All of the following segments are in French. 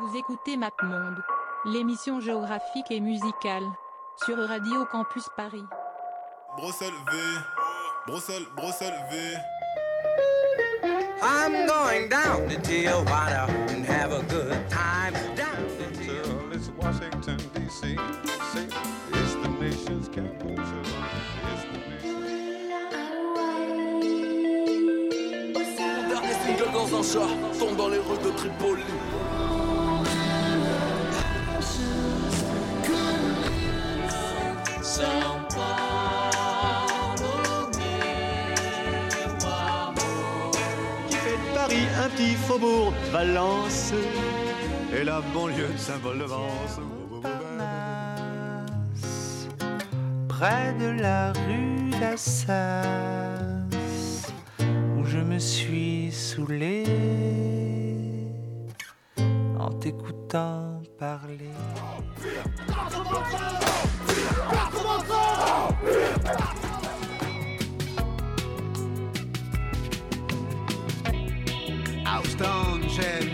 Vous écoutez MapMonde, l'émission géographique et musicale, sur Radio Campus Paris. Bruxelles V, Bruxelles, Bruxelles V. I'm going down to Tijuana and have a good time. Down to Till it's Washington, D.C. It's the nation's capital. Un chat tombe dans les rues de Tripoli. qui fait de Paris un petit faubourg de Valence et la banlieue de Saint-Paul-de-Vence. près de la rue d'Assas, où je me suis saoulé en t'écoutant parler.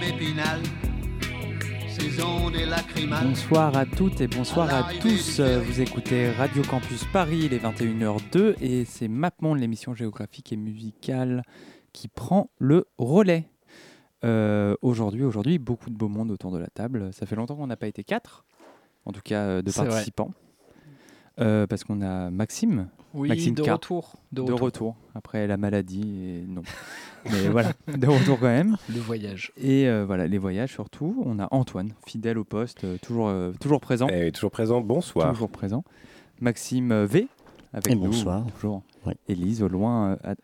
Épinal. Bonsoir à toutes et bonsoir à tous. Vous écoutez Radio Campus Paris, il est 21h02 et c'est MapMonde, l'émission géographique et musicale qui prend le relais. Euh, aujourd'hui, aujourd'hui, beaucoup de beau monde autour de la table. Ça fait longtemps qu'on n'a pas été quatre, en tout cas euh, de participants. Euh, parce qu'on a Maxime, Oui, Maxime de K. retour. De de retour. après la maladie et non. Mais voilà, de retour quand même. Le voyage. Et euh, voilà, les voyages surtout. On a Antoine, fidèle au poste, euh, toujours, euh, toujours présent. Eh, toujours présent, bonsoir. Toujours présent. Maxime V, avec Et nous. bonsoir. Toujours. Ouais. Élise, au loin. euh.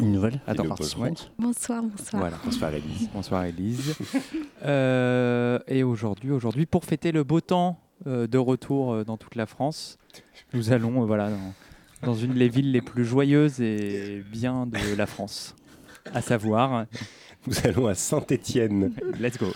Une nouvelle Attends, ouais. Bonsoir, bonsoir. Voilà. Bonsoir Élise. Bonsoir Élise. Euh, et aujourd'hui, aujourd'hui, pour fêter le beau temps euh, de retour euh, dans toute la France, nous allons euh, voilà, dans, dans une des villes les plus joyeuses et bien de la France, à savoir, Nous allons à Saint-Étienne. let's go.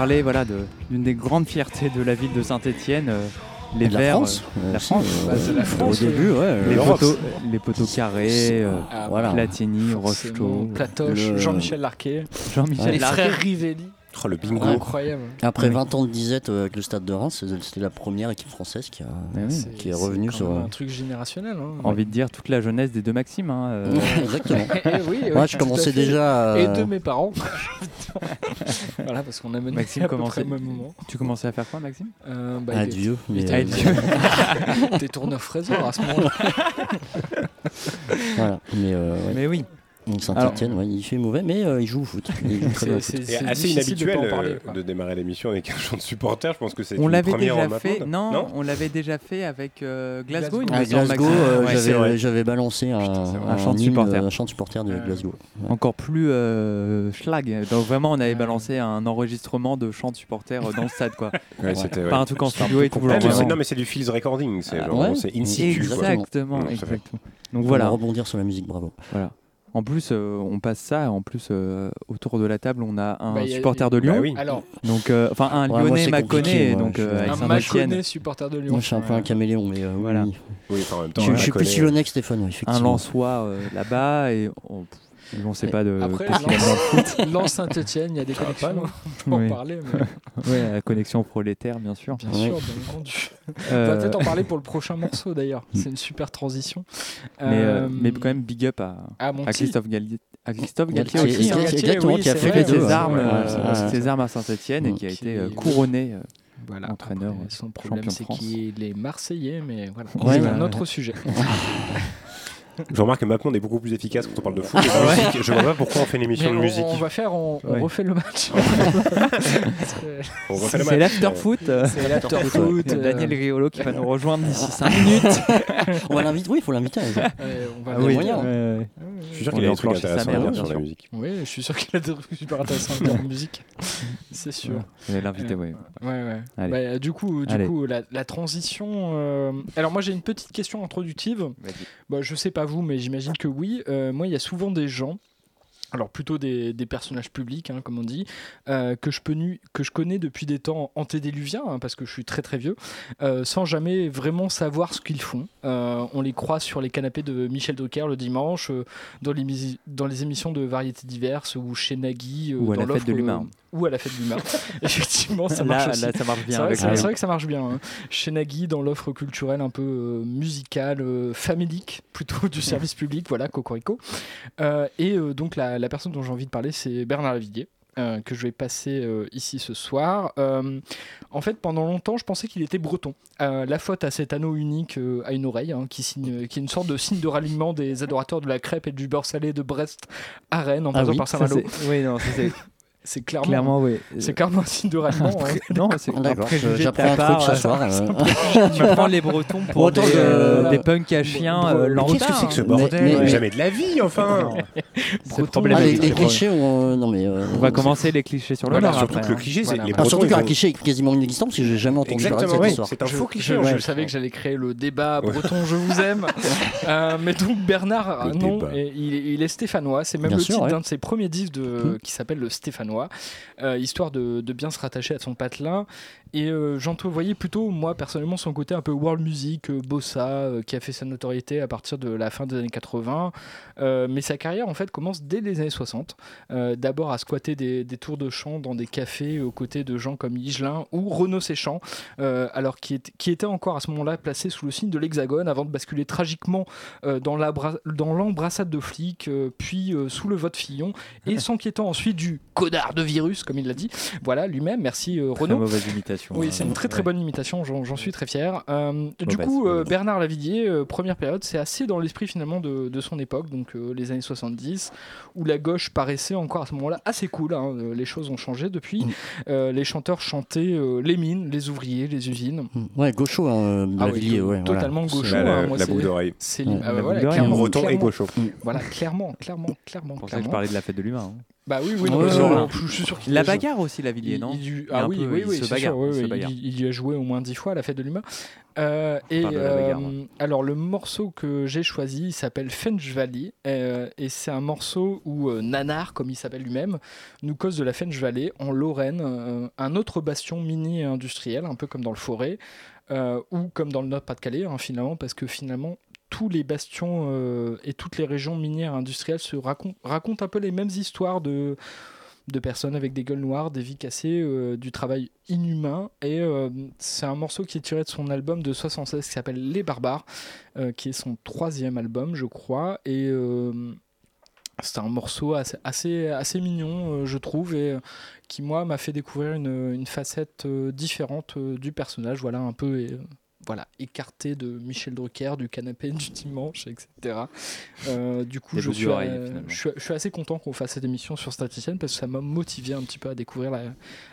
Parler voilà de- d'une des grandes fiertés de la ville de Saint-Étienne, les De la Verts, France euh, euh, la France. euh, Bah, la France, Au début, ouais. les poteaux, les poteaux carrés, euh, Ah, Voilà. Platini. Rocheteau, Platoche, le- Jean-Michel Larquet, Jean-Michel les Larquet. frères Rivelli. Oh, le bingo. Incroyable. Après Oui. 20 ans de disette euh, avec le stade de Reims, c'était la première équipe française qui a. Mais oui. C'est- Qui est c'est revenu quand sur- même un truc générationnel. Hein. Envie de dire toute la jeunesse des deux Maxime. hein, euh, Exactement. Eh oui, oui, Moi, je commençais déjà. Et euh, de mes parents. voilà, parce qu'on a mené Maxime à peu commençait- près au même moment. tu commençais à faire quoi, Maxime? Euh, bah, mais, T'es tourneur fraiseur à ce moment-là. Voilà. Mais euh, ouais. Mais oui. Donc Saint-Etienne, ouais, il fait mauvais, mais euh, il joue au foot. C'est- assez de inhabituel parler, euh, de démarrer l'émission avec un chant de supporter. Je pense que c'est On une l'avait première déjà en fait. Non, non on l'avait déjà fait avec euh, Glasgow. Semble, Glasgow, euh, Ouais, j'avais- balancé un, chant de supporter. un chant de supporter de. Glasgow. Ouais. Encore plus euh, schlag. Donc vraiment, on avait balancé un enregistrement de chants de supporters euh, dans le stade, quoi. Ouais. Pas un truc en studio et tout. Non, mais c'est du Fields Recording. C'est Ah, c'est in situ. Exactement. Donc On va voilà. rebondir sur la musique, bravo. En plus, euh, on passe ça. En plus, euh, autour de la table, on a un Bah, a- supporter de Lyon. Bah oui. Alors, Donc, euh, enfin, un Ouais, Lyonnais c'est m'a compliqué, connaît, moi, donc euh, un. Mâconnais supporter de Lyon. Moi, je suis un peu un caméléon, mais euh, Voilà. oui. En même temps, Je, suis plus. Lyonnais que Stéphane, un effectivement. Lensois euh, là-bas et on, pff, on sait pas de Après. Lens Saint-Etienne, il y a des Ça pas, connexions. non On peut en parler, mais Ouais, la connexion prolétaire, bien sûr. bien Ouais. sûr, bien entendu. On Euh, va peut-être en parler pour le prochain morceau d'ailleurs. C'est une super transition. mais, euh, Euh, mais quand même, big up à. Christophe Galtier. À Christophe Galtier Galtier, aussi, hein, oui, qui a fait ses armes, Ouais, euh, ses armes à Saint-Etienne et qui a été euh, couronné. euh, Voilà, entraîneur, après, son problème, champion de c'est France. qu'il est marseillais, mais voilà. Ouais, c'est un ouais, autre sujet. Je remarque que maintenant on est beaucoup plus efficace quand on parle de foot. et de musique. Je vois pas pourquoi on fait une émission Mais de on, musique. on va faire, on, on Ouais. refait le match. On refait le C'est match. l'after-foot. euh, c'est euh, Daniel Riolo qui va nous rejoindre d'ici 5 minutes. On va l'inviter, oui, il faut l'inviter. euh, on va Ah oui, voir. moyen. Je suis sûr qu'il a des trucs intéressants à dire sur la musique. Oui, je suis sûr qu'il a des trucs super intéressants en termes de musique. C'est sûr. L'inviter, ouais. Ouais, ouais. Allez. Bah, euh, du coup, du Allez. coup la, la transition. euh, Alors, moi, j'ai une petite question introductive. Bah, je sais pas vous, mais j'imagine que oui. Euh, moi, il y a souvent des gens. Alors plutôt des, des personnages publics, hein, comme on dit, euh, que, je peux nu- que je connais depuis des temps antédiluviens, hein, parce que je suis très très vieux, euh, sans jamais vraiment savoir ce qu'ils font. Euh, on les croise sur les canapés de Michel Drucker le dimanche, dans, les, misi- dans les émissions de variétés diverses, ou chez Nagui, Ou à dans la fête de l'humain. Ou à la fête de l'humain. Effectivement, ça marche Là, aussi. là, ça marche bien c'est- vrai que ça marche bien. hein. Chez Nagui, dans l'offre culturelle un peu euh, musicale, euh, famélique, plutôt du service public, voilà, Cocorico. Euh, et euh, donc la, la personne dont j'ai envie de parler, c'est Bernard Lavillier. euh, que je vais passer ici ce soir. En fait, pendant longtemps, je pensais qu'il était breton. La faute à cet anneau unique à une oreille, hein, qui, signe, qui est une sorte de signe de ralliement des adorateurs de la crêpe et du beurre salé de Brest à Rennes, en Ah passant oui, par Saint-Malo. Oui, non, ça, c'est C'est clairement, clairement, oui. c'est clairement un signe de ralliement. hein. non, c'est un préjugé j'apprends un truc ce euh, soir. euh. Tu prends les Bretons pour Autant des, que- euh, des punks à chiens euh, lambda. Qu'est-ce que c'est que ce hein. bordel mais- Jamais de la vie, enfin. Ah, les, clichés, on, non mais. euh, On va commencer les clichés sur le Voilà, nord surtout après, que le hein. cliché, c'est Voilà. les Bretons. surtout qu'un cliché est quasiment inexistant parce que j'ai jamais entendu parler de cette c'est un Je- faux cliché. Je, savais que j'allais créer le débat breton, je vous aime. Euh, mais donc Bernard, non, il, est stéphanois. C'est même le titre d'un de ses premiers disques Mhm. qui s'appelle le Stéphanois, euh, histoire de, de bien se rattacher à son patelin. Et euh, j'entrevoyais plutôt, moi personnellement, son côté un peu world music, euh, bossa, euh, qui a fait sa notoriété à partir de la fin des années 80. Euh, mais sa carrière, en fait, commence dès les années 60. Euh, D'abord à squatter des, des tours de chant dans des cafés aux côtés de gens comme Higelin ou Renaud Séchant, euh, alors qui, est- qui était encore à ce moment-là placé sous le signe de l'hexagone avant de basculer tragiquement dans l'embrassade de flics, puis sous le vote Fillon, et s'inquiétant ensuite du connard de virus, comme il l'a dit. Voilà, lui-même, merci euh, Très Renaud. mauvaise imitation. Oui, hein. c'est une très très Ouais. bonne imitation, j'en suis très fier. Euh, du coup, euh. Bernard Lavillier, euh, première période, c'est assez dans l'esprit finalement de, de son époque, donc euh, les années 70, où la gauche paraissait encore à ce moment-là assez cool. hein, les choses ont changé depuis. Mm. Euh, les chanteurs chantaient euh, les mines, les ouvriers, les usines. Ouais, gaucho, hein, Ah oui, ouais. voilà. totalement gaucho. La- hein, la- La d'oreille. C'est Ouais, ah bah voilà, clairement, Breton et clairement. gaucho. Voilà, clairement, clairement, clairement. Je pensais que je clairement. parlais de la fête de l'humain. Bah oui, oui, non, ouais, ouais. je suis sûr qu'il La joué. bagarre aussi, la Villiers, non Il- il- Il est Ah oui, peu- oui, il oui, se c'est bagarre, sûr, oui, il se oui, bagarre. il, il y a joué au moins dix fois à la fête de l'humain. Euh, et bagarre, euh, alors le morceau que j'ai choisi, s'appelle Fench Valley, euh, et c'est un morceau où euh, Nanar, comme il s'appelle lui-même, nous cause de la Fench Valley en Lorraine, euh, un autre bastion minier et industriel, un peu comme dans le Forêt, euh, ou comme dans le Nord-Pas-de-Calais, hein, finalement, parce que finalement tous les bastions euh, et toutes les régions minières industrielles se racon- racontent un peu les mêmes histoires de de personnes avec des gueules noires, des vies cassées, euh, du travail inhumain. Et euh, c'est un morceau qui est tiré de son album de 76 qui s'appelle Les Barbares, qui est son troisième album, je crois. Et c'est un morceau assez, assez, mignon, je trouve, et qui, moi, m'a fait découvrir une, une facette différente du personnage. Voilà, un peu. Voilà, écarté de Michel Drucker, du canapé du dimanche, etc. Euh, du coup, je suis, euh, je, je assez content qu'on fasse cette émission sur Statisticienne parce que ça m'a motivé un petit peu à découvrir la,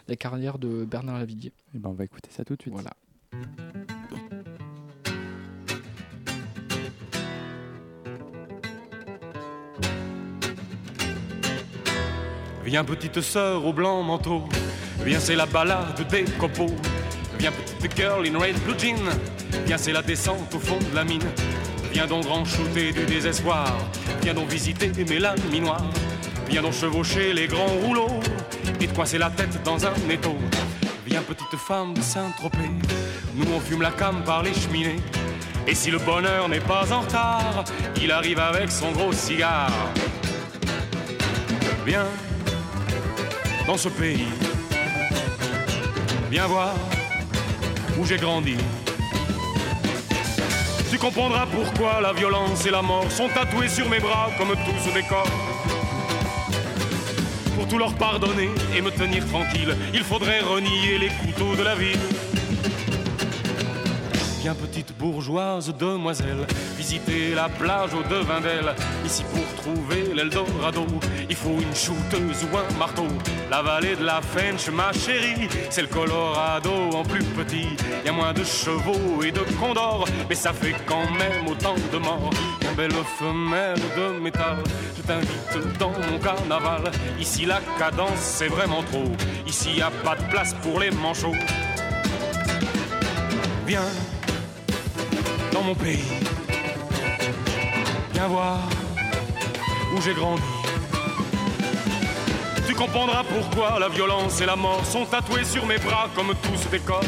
la carrière de Bernard Lavillier. Eh ben, on va écouter ça tout de suite. Voilà. Viens petite sœur au blanc manteau, viens c'est la balade des copeaux. Viens petite girl in red blue jean, viens c'est la descente au fond de la mine. Viens donc grand shooter du désespoir, Viens donc visiter mes noires. Viens donc chevaucher les grands rouleaux et te coincer la tête dans un étau. Viens petite femme de Saint-Tropez, nous on fume la cam par les cheminées. Et si le bonheur n'est pas en retard, il arrive avec son gros cigare. Viens dans ce pays, viens voir où j'ai grandi. Tu comprendras pourquoi la violence et la mort sont tatouées sur mes bras comme tout ce décor. Pour tout leur pardonner et me tenir tranquille, il faudrait renier les couteaux de la ville. Petite bourgeoise demoiselle, visiter la plage au devin d'elle. Ici pour trouver l'Eldorado, il faut une shooteuse ou un marteau. La vallée de la Fench, ma chérie, c'est le Colorado en plus petit. Y a moins de chevaux et de condors, mais ça fait quand même autant de morts. Une belle femelle de métal, je t'invite dans mon carnaval. Ici la cadence c'est vraiment trop, ici y a pas de place pour les manchots. Viens dans mon pays. Viens voir où j'ai grandi. Tu comprendras pourquoi la violence et la mort sont tatoués sur mes bras comme tout ce décor.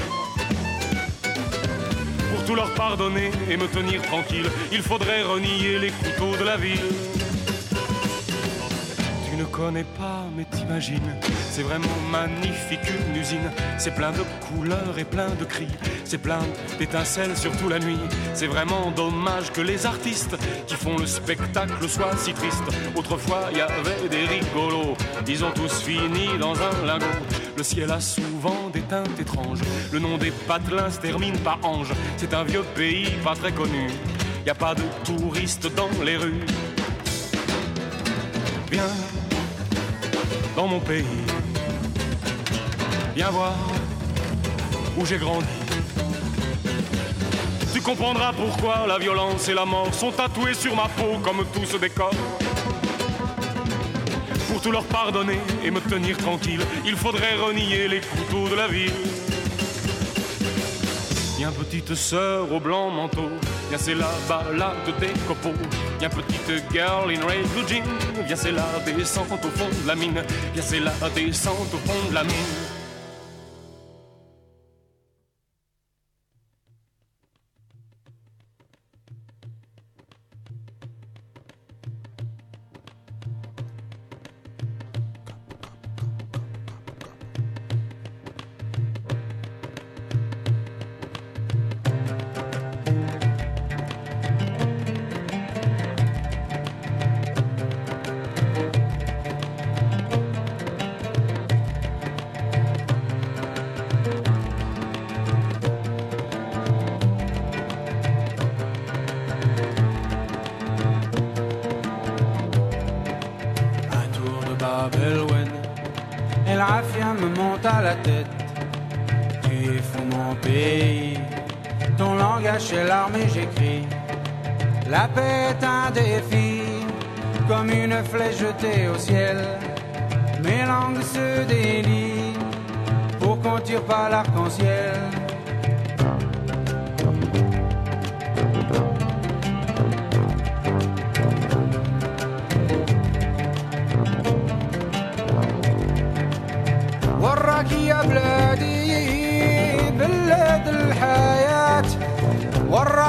Pour tout leur pardonner et me tenir tranquille, il faudrait renier les couteaux de la ville. Ne connais pas, mais t'imagines, c'est vraiment magnifique une usine. C'est plein de couleurs et plein de cris, c'est plein d'étincelles surtout la nuit. C'est vraiment dommage que les artistes qui font le spectacle soient si tristes. Autrefois, il y avait des rigolos, ils ont tous fini dans un lingot. Le ciel a souvent des teintes étranges, le nom des patelins se termine par ange. C'est un vieux pays pas très connu, y a pas de touristes dans les rues. Viens dans mon pays. Viens voir où j'ai grandi. Tu comprendras pourquoi la violence et la mort sont tatoués sur ma peau comme tout ce décor. Pour tout leur pardonner et me tenir tranquille, il faudrait renier les couteaux de la ville. Viens petite sœur au blanc manteau, viens c'est la balade des copeaux. Viens petite girl in red blue jean, viens c'est la descente au fond de la mine. Viens c'est la descente au fond de la mine.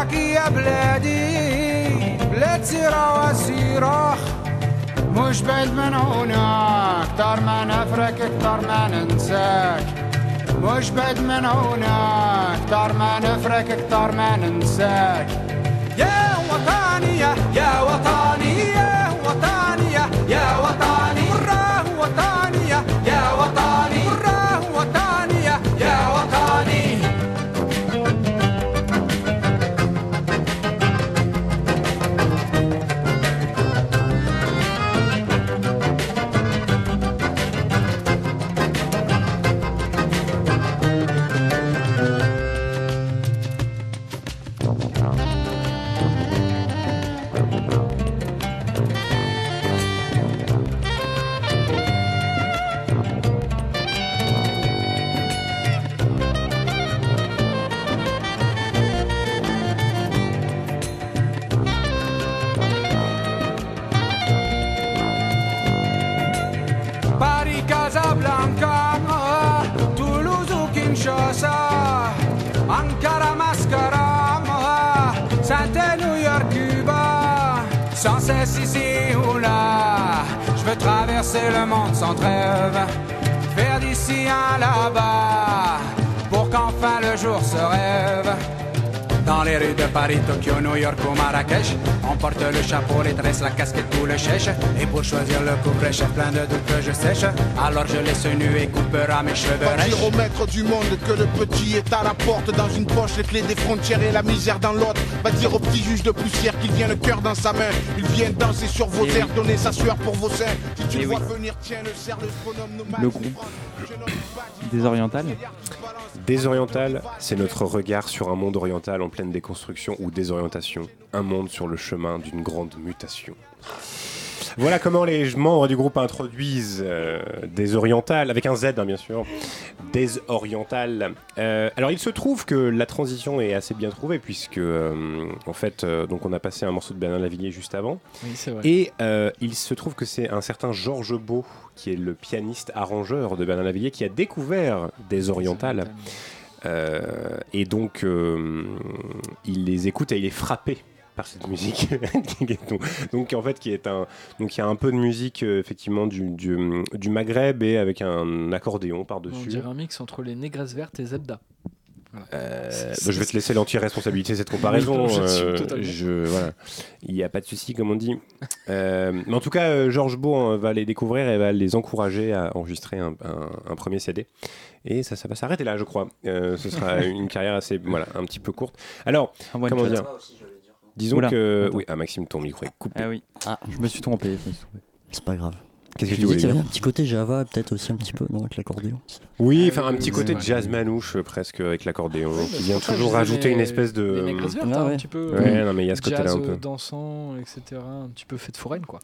وراك يا بلادي بلاد سيرة وسيراخ مش بعيد من هنا أكتر ما نفرك أكتر ما ننساك. مش بعيد من هنا أكتر ما نفرك أكتر ما ننساك. يا وطني يا traverser le monde sans trêve, faire d'ici un là-bas, pour qu'enfin le jour se rêve. Dans les rues de Paris, Tokyo, New York ou Marrakech, on porte le chapeau, les tresses, la casquette ou le chèche. Et pour choisir le couvre-chef, plein de doutes que je sèche. Alors je laisse nu et coupera mes cheveux Pas dire au maître du monde que le petit est à la porte Dans une poche les clés des frontières et la misère dans l'autre? Va dire au petit juge de poussière qu'il vient le cœur dans sa main Il vient danser sur vos Et terres, oui. donner sa sueur pour vos seins Si tu Et le vois oui. venir, tiens le nomade Le groupe des orientales. Désoriental, c'est notre regard sur un monde oriental en pleine déconstruction ou désorientation. Un monde sur le chemin d'une grande mutation. Voilà comment les membres du groupe introduisent euh, des orientales, avec un Z hein, bien sûr, des orientales. Euh, alors il se trouve que la transition est assez bien trouvée puisque euh, en fait donc on a passé un morceau de Bernard Lavillier juste avant. Oui, c'est vrai. Et il se trouve que c'est un certain Georges Beau qui est le pianiste arrangeur de Bernard Lavillier qui a découvert des orientales. Et donc, il les écoute et il est frappé par cette musique. donc, en fait, qui est un, donc il y a un peu de musique euh, effectivement du, du, du Maghreb et avec un accordéon On par-dessus. dirait un mix entre les Négresses Vertes et Zebda. Euh, bah, je vais te laisser l'anti-responsabilité de cette comparaison. Euh, totalement. je, voilà. Il n'y a pas de souci, comme on dit. Euh, mais en tout cas, Georges Beau hein, va les découvrir et va les encourager à enregistrer un, un- un premier CD. Et ça, ça va s'arrêter là, je crois. Euh, ce sera une carrière assez, voilà, un petit peu courte. Alors, comment dire Disons Oula, que. attends. Oui, ah, Maxime, ton micro est coupé. Ah oui. Ah. Je me suis trompé. je me suis trompé. C'est pas grave. Qu'est-ce que Je tu disais voulais qu'il y avait un petit côté Java, peut-être aussi un petit peu, non, avec l'accordéon. Oui, Ah enfin un petit côté jazz manouche euh, presque avec l'accordéon qui vient toujours rajouter une espèce de. Les Négresses Vertes, Ah hein, ouais. un petit peu. Ouais, euh, non, mais il y a ce côté-là jazz, un peu. euh, dansant, etc. Un petit peu fête foraine, quoi.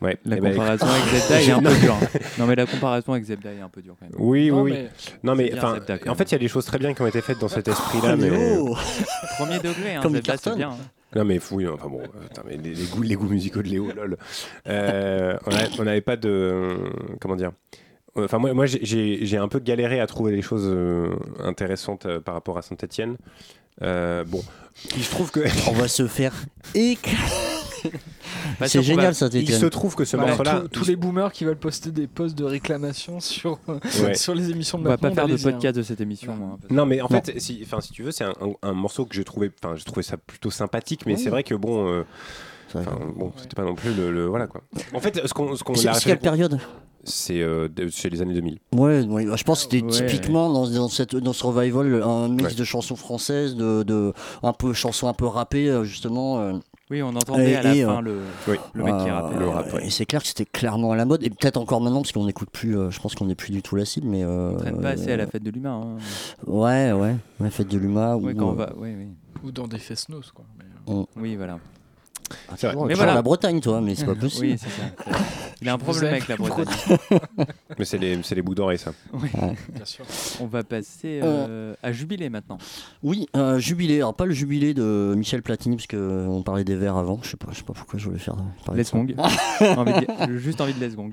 Ouais. La eh ben, comparaison avec Zebda est un peu dure. hein. Non mais la comparaison avec Zebda est un peu dure quand même. Oui, Non, oui, mais- Non, mais bien enfin, Zebda, quand en fait, il y a des choses très bien qui ont été faites dans cet esprit-là, Oh, mais. Premier degré, hein, Comme Zebda c'est bien. hein. Non mais fou, enfin bon, euh, putain, mais les, les goûts, les goûts musicaux de Léo, lol. Euh, on n'avait pas de, comment dire. Enfin moi, moi j'ai- un peu galéré à trouver des choses euh, intéressantes euh, par rapport à Saint-Etienne. bon, se trouve que On va se faire éclater. Pas C'est génial va- ça, il se trouve que ce morceau-là, tous- tous les boomers qui veulent poster des posts de réclamation sur, Ouais. sur les émissions de On va pas faire de hein. podcast de cette émission. Non mais en fait, si, enfin si tu veux, c'est un, un- un morceau que j'ai trouvé, enfin j'ai trouvé ça plutôt sympathique, mais c'est vrai que bon, euh, enfin, bon, c'était pas non plus le, le- voilà quoi. En fait, ce qu'on, ce qu'on C'est quelle période c'est euh, les années 2000. Ouais, ouais, je pense que c'était Ouais, typiquement dans, dans, cette, dans ce revival un mix Ouais. de chansons françaises, de, de un peu chansons un peu rappées euh, justement. euh, Oui, on entendait Et- à la et, fin euh, le, Oui. le mec qui euh, rappelle. le rap, ouais. Et c'est clair que c'était clairement à la mode et peut-être encore maintenant parce qu'on n'écoute plus. euh, je pense qu'on n'est plus du tout la cible, mais. euh, On traîne pas assez à la fête de l'humain. hein. Ouais, ouais, ouais, fête de. Ouais, ou, quand on euh, va. Oui. Ou dans des fest-noz, quoi. Mais, euh, Oui, voilà. Ah, C'est vrai. Mais voilà. la Bretagne, toi, mais c'est pas possible. Oui, c'est ça. Il a un problème avec la Bretagne. Mais c'est les, c'est les bouts d'oreilles ça. bien sûr. On va passer euh, à Jubilé maintenant. Oui, un jubilé. Alors, pas le jubilé de Michel Platini, parce qu'on parlait des vers avant. Je sais pas, je sais pas pourquoi je voulais faire. ça. Gong. De juste envie de Let's Gong.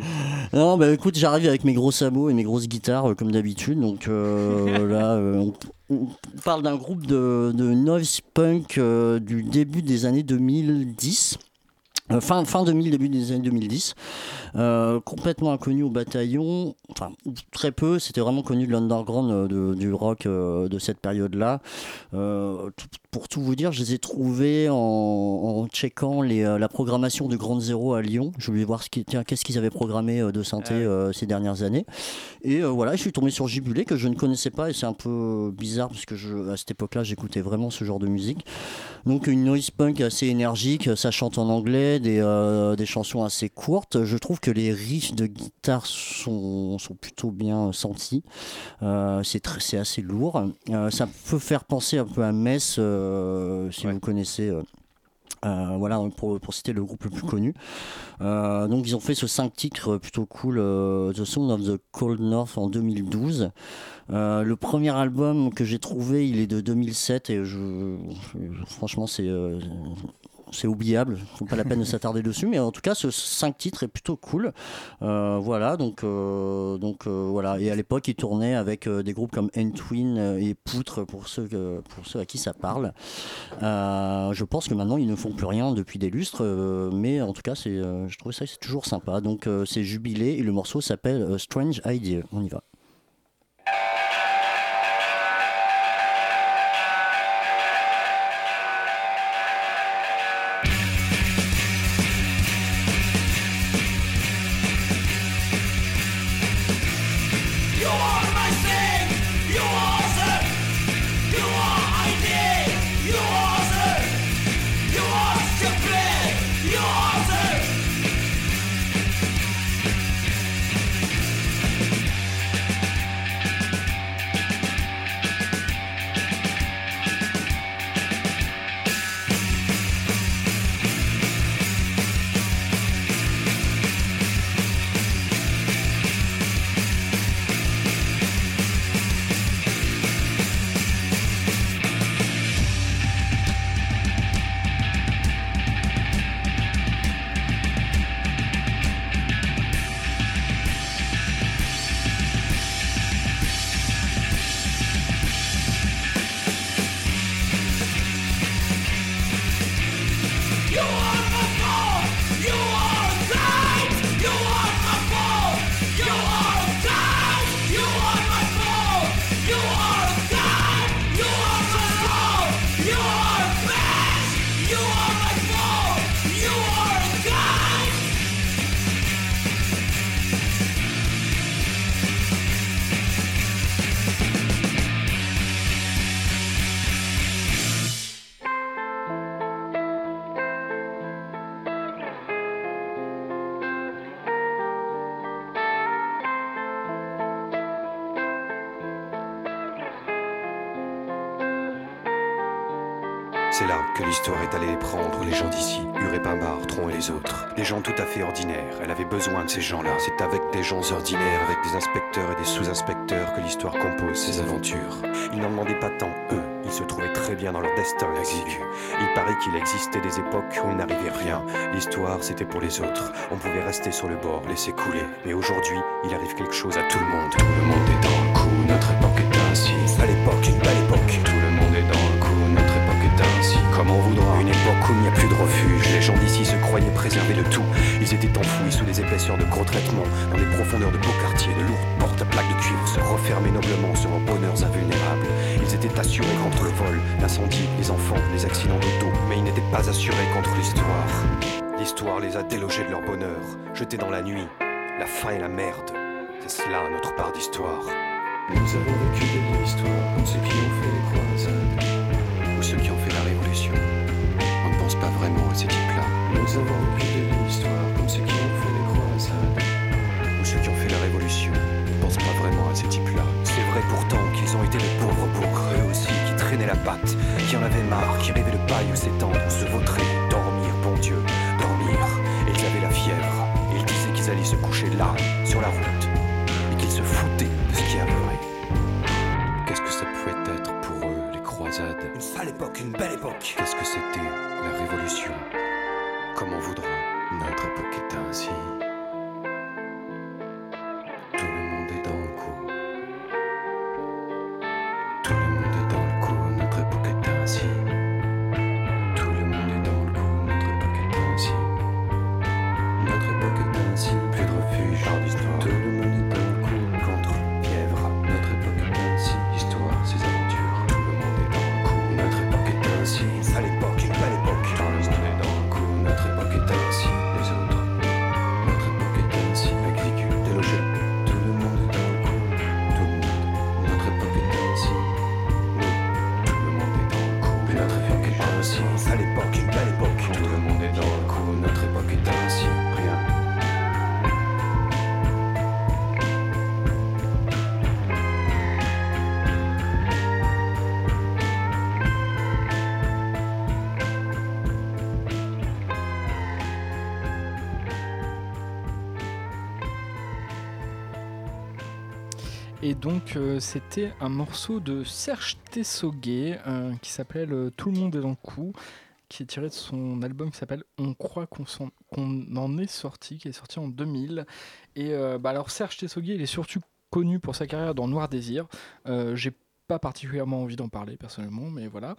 Non, bah écoute, j'arrive avec mes gros sabots et mes grosses guitares, euh, comme d'habitude. Donc euh, là, euh, on, on parle d'un groupe de, de noise punk euh, du début des années 2010. Euh, fin, fin 2000, début des années 2010. Euh, complètement inconnu au bataillon, enfin très peu, c'était vraiment connu de l'underground de- du rock de cette période-là. Pour tout vous dire, je les ai trouvés en, en checkant les, euh, la programmation de Grande Zéro à Lyon. Je voulais voir ce qui, tiens, qu'est-ce qu'ils avaient programmé euh, de synthé Ah euh, ces dernières années. Et voilà, je suis tombé sur Gibulé que je ne connaissais pas et c'est un peu bizarre parce que je, à cette époque-là, j'écoutais vraiment ce genre de musique. Donc une noise punk assez énergique, ça chante en anglais, des, des chansons assez courtes. Je trouve que les riffs de guitare sont, sont plutôt bien sentis. C'est tr- c'est assez lourd. Ça peut faire penser un peu à Metz, euh, si vous connaissez. euh, euh, voilà, pour, pour citer le groupe le plus connu. Euh, donc, ils ont fait ce 5 titres plutôt cool, euh, The Sound of the Cold North en 2012. Euh, le premier album que j'ai trouvé, il est de 2007 et je- franchement, c'est. C'est oubliable, faut pas la peine de s'attarder dessus, mais en tout cas, ce 5 titres est plutôt cool. Euh, voilà, donc, euh, donc euh, voilà. Et à l'époque, il tournait avec des groupes comme Entwin et Poutre, pour ceux, pour ceux à qui ça parle. Je pense que maintenant, ils ne font plus rien depuis des lustres, mais en tout cas, c'est, je trouve ça toujours sympa. Donc, c'est jubilé et le morceau s'appelle Strange Idea. On y va. C'est là que l'histoire est allée prendre les gens d'ici, Urépimbar, Tron et les autres. Des gens tout à fait ordinaires. Elle avait besoin de ces gens-là. C'est avec des gens ordinaires, avec des inspecteurs et des sous-inspecteurs que l'histoire compose ses aventures. Ils n'en demandaient pas tant, eux. Ils se trouvaient très bien dans leur destin exigu. Il paraît qu'il existait des époques où il n'arrivait rien. L'histoire, c'était pour les autres. On pouvait rester sur le bord, laisser couler. Mais aujourd'hui, il arrive quelque chose à tout le monde. Le monde est dans où il n'y a plus de refuge. Les gens d'ici se croyaient préserver le tout. Ils étaient enfouis sous des épaisseurs de gros traitements, dans des profondeurs de beaux quartiers, de lourdes portes à plaques de cuivre se refermaient noblement sur leurs bonheurs invulnérables. Ils étaient assurés contre le vol, l'incendie, les enfants, les accidents d'auto, mais ils n'étaient pas assurés contre l'histoire. L'histoire les a délogés de leur bonheur, jetés dans la nuit, la faim et la merde. C'est cela notre part d'histoire. Nous avons vécu des histoires, comme ceux qui ont fait les croisades, ou ceux qui ont fait la révolution. Pas vraiment à ces types-là. Nous avons belles histoires, comme ceux qui ont fait les croisades, ou ceux qui ont fait la révolution. On ne pense pas vraiment à ces types-là. C'est vrai pourtant qu'ils ont été les pauvres bourgs, eux aussi, qui traînaient la patte, qui en avaient marre, qui rêvaient de paille ou s'étendre, se vautrer, dormir, bon Dieu, dormir. Et ils avaient la fièvre, et ils disaient qu'ils allaient se coucher là, sur la route, et qu'ils se foutaient de ce qui arriverait. Qu'est-ce que ça pouvait être pour eux, les croisades? Une sale époque, une belle époque Qu'est-ce que c'était, révolution Comme on voudra, donc, euh, c'était un morceau de Serge Tessoguet euh, qui s'appelle euh, Tout le monde est dans le coup, qui est tiré de son album qui s'appelle On croit qu'on en est sorti, qui est sorti en 2000. Et bah alors Serge Tessoguier, il est surtout connu pour sa carrière dans Noir Désir. J'ai pas particulièrement envie d'en parler personnellement, mais voilà.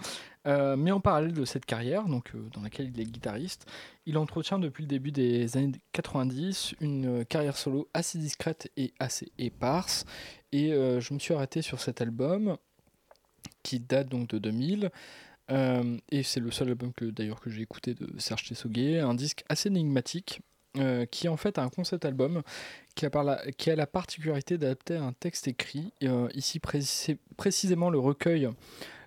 Mais en parallèle de cette carrière, donc dans laquelle il est guitariste, il entretient depuis le début des années 90 une carrière solo assez discrète et assez éparse. Et euh, je me suis arrêté sur cet album qui date donc de 2000. Euh, et c'est le seul album que d'ailleurs que j'ai écouté de Serge Tessoguet, un disque assez énigmatique euh, qui en fait a un concept album qui a, la, particularité d'adapter un texte écrit, ici précis- précisément le recueil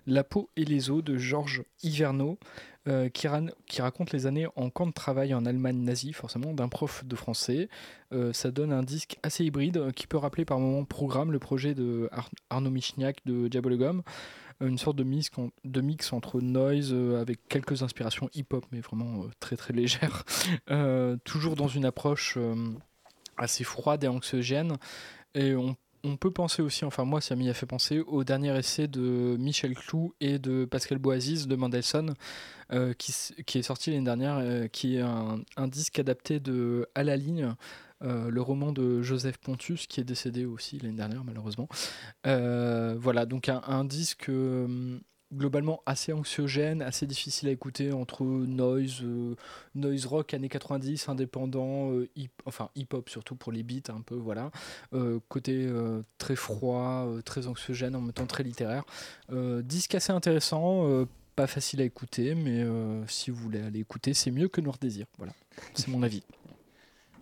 La peau et les os de Georges Hiverneau, euh, qui, raconte les années en camp de travail en Allemagne nazie, forcément, d'un prof de français. Euh, ça donne un disque assez hybride euh, qui peut rappeler par moments Programme, le projet de Ar- Arnaud Michniak de. Euh, Une sorte de mix, entre noise avec quelques inspirations hip-hop, mais vraiment très très légères. Euh, toujours dans une approche assez froide et anxiogène. Et on, on peut penser aussi, enfin moi ça m'y a fait penser, au dernier essai de Michel Clou et de Pascal Boaziz de Mendelssohn, euh, qui, est sorti l'année dernière, euh, qui est un, disque adapté de À la ligne, euh, le roman de Joseph Pontus, qui est décédé aussi l'année dernière malheureusement. Voilà, donc un, disque globalement assez anxiogène, assez difficile à écouter entre noise, euh, noise rock années 90, indépendant, euh, hip, enfin hip-hop surtout pour les beats un peu, voilà. Euh, côté très froid, très anxiogène, en même temps très littéraire. Disque assez intéressant, pas facile à écouter, mais si vous voulez aller écouter, c'est mieux que Noir Désir. Voilà, c'est mon avis.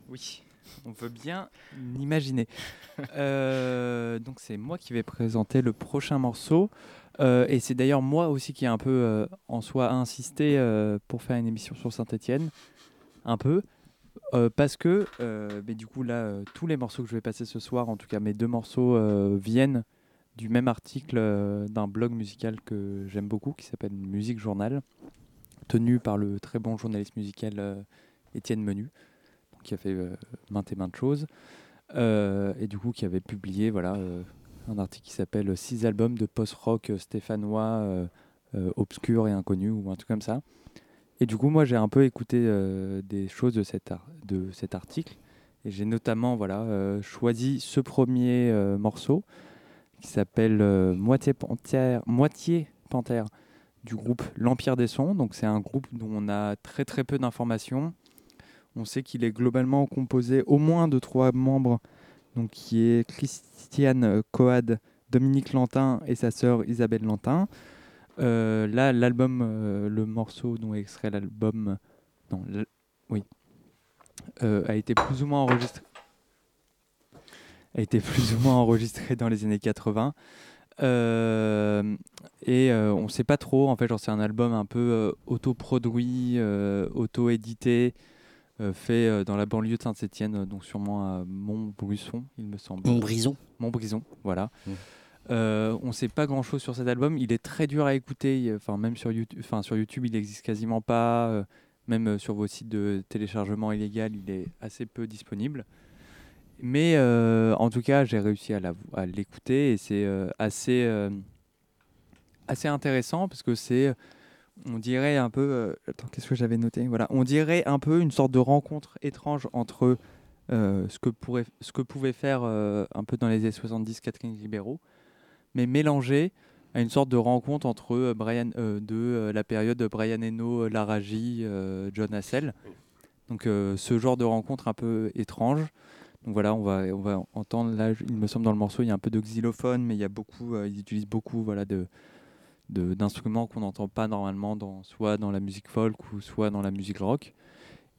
Oui, on veut bien l'imaginer. Euh, donc c'est moi qui vais présenter le prochain morceau. Euh, et c'est d'ailleurs moi aussi qui ai un peu euh, en soi insisté euh, pour faire une émission sur Saint-Etienne. Un peu. Parce que, mais du coup là, tous les morceaux que je vais passer ce soir, en tout cas mes deux morceaux, viennent du même article d'un blog musical que j'aime beaucoup qui s'appelle Musique Journal, tenu par le très bon journaliste musical Étienne Menu qui a fait maintes et maintes choses, et du coup qui avait publié voilà, un article qui s'appelle 6 albums de post-rock stéphanois euh, euh, obscurs et inconnus, ou un truc comme ça. Et du coup, moi j'ai un peu écouté euh, des choses de cet, de cet article, et j'ai notamment voilà, euh, choisi ce premier euh, morceau qui s'appelle euh, Moitié Panthère, Moitié Panthère du groupe L'Empire des Sons. Donc c'est un groupe dont on a très très peu d'informations. On sait qu'il est globalement composé au moins de trois membres, donc qui est Christiane Coad, Dominique Lantin et sa sœur Isabelle Lantin. Euh, là, l'album, euh, le morceau dont est extrait l'album, non, oui, euh, a été plus ou moins enregistré, a été plus ou moins enregistré dans les années 80. Euh, et on sait pas trop, en fait, c'est un album un peu autoproduit, auto-édité, fait euh, dans la banlieue de Saint-Etienne, donc sûrement à Montbrison, il me semble. Montbrison. Montbrison, voilà. Mmh. Euh, on sait pas grand chose sur cet album. Il est très dur à écouter. Enfin, même sur YouTube, enfin sur YouTube, il existe quasiment pas. euh, même euh, sur vos sites de téléchargement illégal, il est assez peu disponible. Mais euh, en tout cas, j'ai réussi à l'écouter et c'est euh, assez euh, assez intéressant parce que c'est, on dirait un peu. euh, attends, qu'est-ce que j'avais noté? Voilà, on dirait un peu une sorte de rencontre étrange entre euh, ce que pourrait, ce que pouvait faire euh, un peu dans les années 70 Catherine Ribeiro, mais mélangé à une sorte de rencontre entre Brian de la période Brian Eno, Laraji, euh, John Hassel. Donc ce genre de rencontre un peu étrange. Donc voilà, on va, on va entendre là, il me semble dans le morceau, il y a un peu de xylophone, mais il y a beaucoup, ils utilisent beaucoup voilà, de- d'instruments qu'on n'entend pas normalement dans, soit dans la musique folk ou soit dans la musique rock.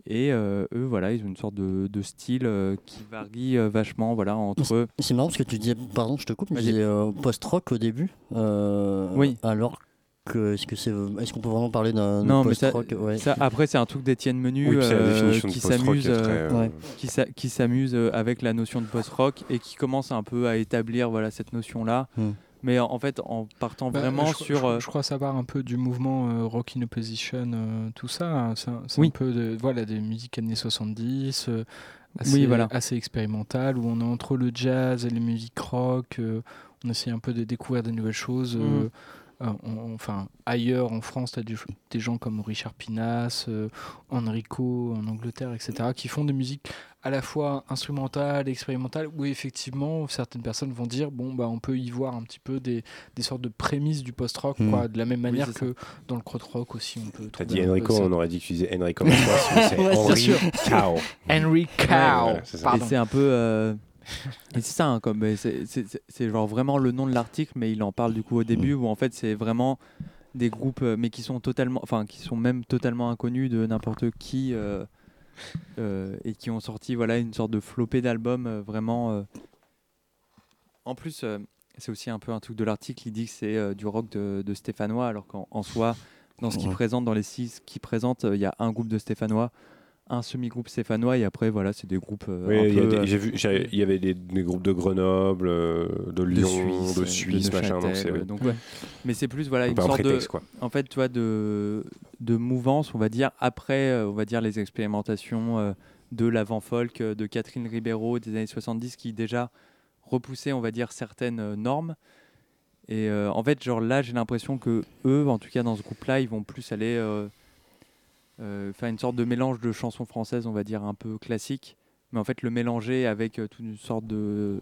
Et euh, eux, voilà, ils ont une sorte de, de style euh, qui varie euh, vachement voilà, entre... C'est marrant parce que tu disais, pardon, je te coupe, tu disais euh, post-rock au début. euh, Oui. Alors que, est-ce que c'est, est-ce qu'on peut vraiment parler d'un Non, mais ça, post-rock? Ouais. ça, après, c'est un truc d'Étienne Menu Oui, euh, qui s'amuse qui euh, euh, Ouais. s'a- qui s'amuse avec la notion de post-rock et qui commence un peu à établir voilà, cette notion-là. Hmm. Mais en, fait, en partant Bah, vraiment je, sur... Je, euh, je crois savoir un peu du mouvement euh, Rock in Opposition, euh, tout ça. hein. C'est Oui. un peu de, voilà, des musiques années 70, euh, assez, Oui, voilà. assez expérimentales, où on est entre le jazz et les musiques rock. on essaie un peu de découvrir des nouvelles choses. Mhm. euh, on- enfin, ailleurs en France, tu as des, des gens comme Richard Pinas, euh, Enrico en Angleterre, etc., qui font des musiques à la fois instrumentales, expérimentales, où effectivement certaines personnes vont dire bon bah on peut y voir un petit peu des, des sortes de prémices du post-rock, Mm. quoi, de la même Oui, manière ça. que dans le krautrock aussi on peut. T'as dit Enrico, on aurait dit que tu disais Enrico c'est Ouais, sûr. Cao. Henry Ouais, Cow. voilà, c'est un peu. euh, et c'est ça, hein, comme c'est- genre vraiment le nom de l'article, mais il en parle du coup au début, où en fait c'est vraiment des groupes, euh, mais qui sont totalement, enfin qui sont même totalement inconnus de n'importe qui, euh, et qui ont sorti voilà une sorte de flopée d'albums euh, vraiment. euh. En plus, euh, c'est aussi un peu un truc de l'article. Il dit que c'est euh, du rock de, de stéphanois, alors qu'en en soi, dans ce qu'il Ouais. présente, dans les six qu'il présente, euh, il y a un groupe de stéphanois, un semi-groupe stéphanois, et après voilà, c'est des groupes. euh, Oui, il euh, il y avait des, des groupes de Grenoble, euh, de Lyon, de Suisse, machin. donc ouais. Mais c'est plus voilà Un une sorte prétexte, de, quoi. en fait, tu vois, de de mouvance, on va dire après, euh, on va dire les expérimentations euh, de l'avant folk euh, de Catherine Ribeiro des années 70 qui déjà repoussaient, on va dire certaines euh, normes. Et euh, en fait, genre là, j'ai l'impression que eux, en tout cas dans ce groupe-là, ils vont plus aller euh, euh, faire une sorte de mélange de chansons françaises, on va dire un peu classiques, mais en fait le mélanger avec euh, toute une sorte de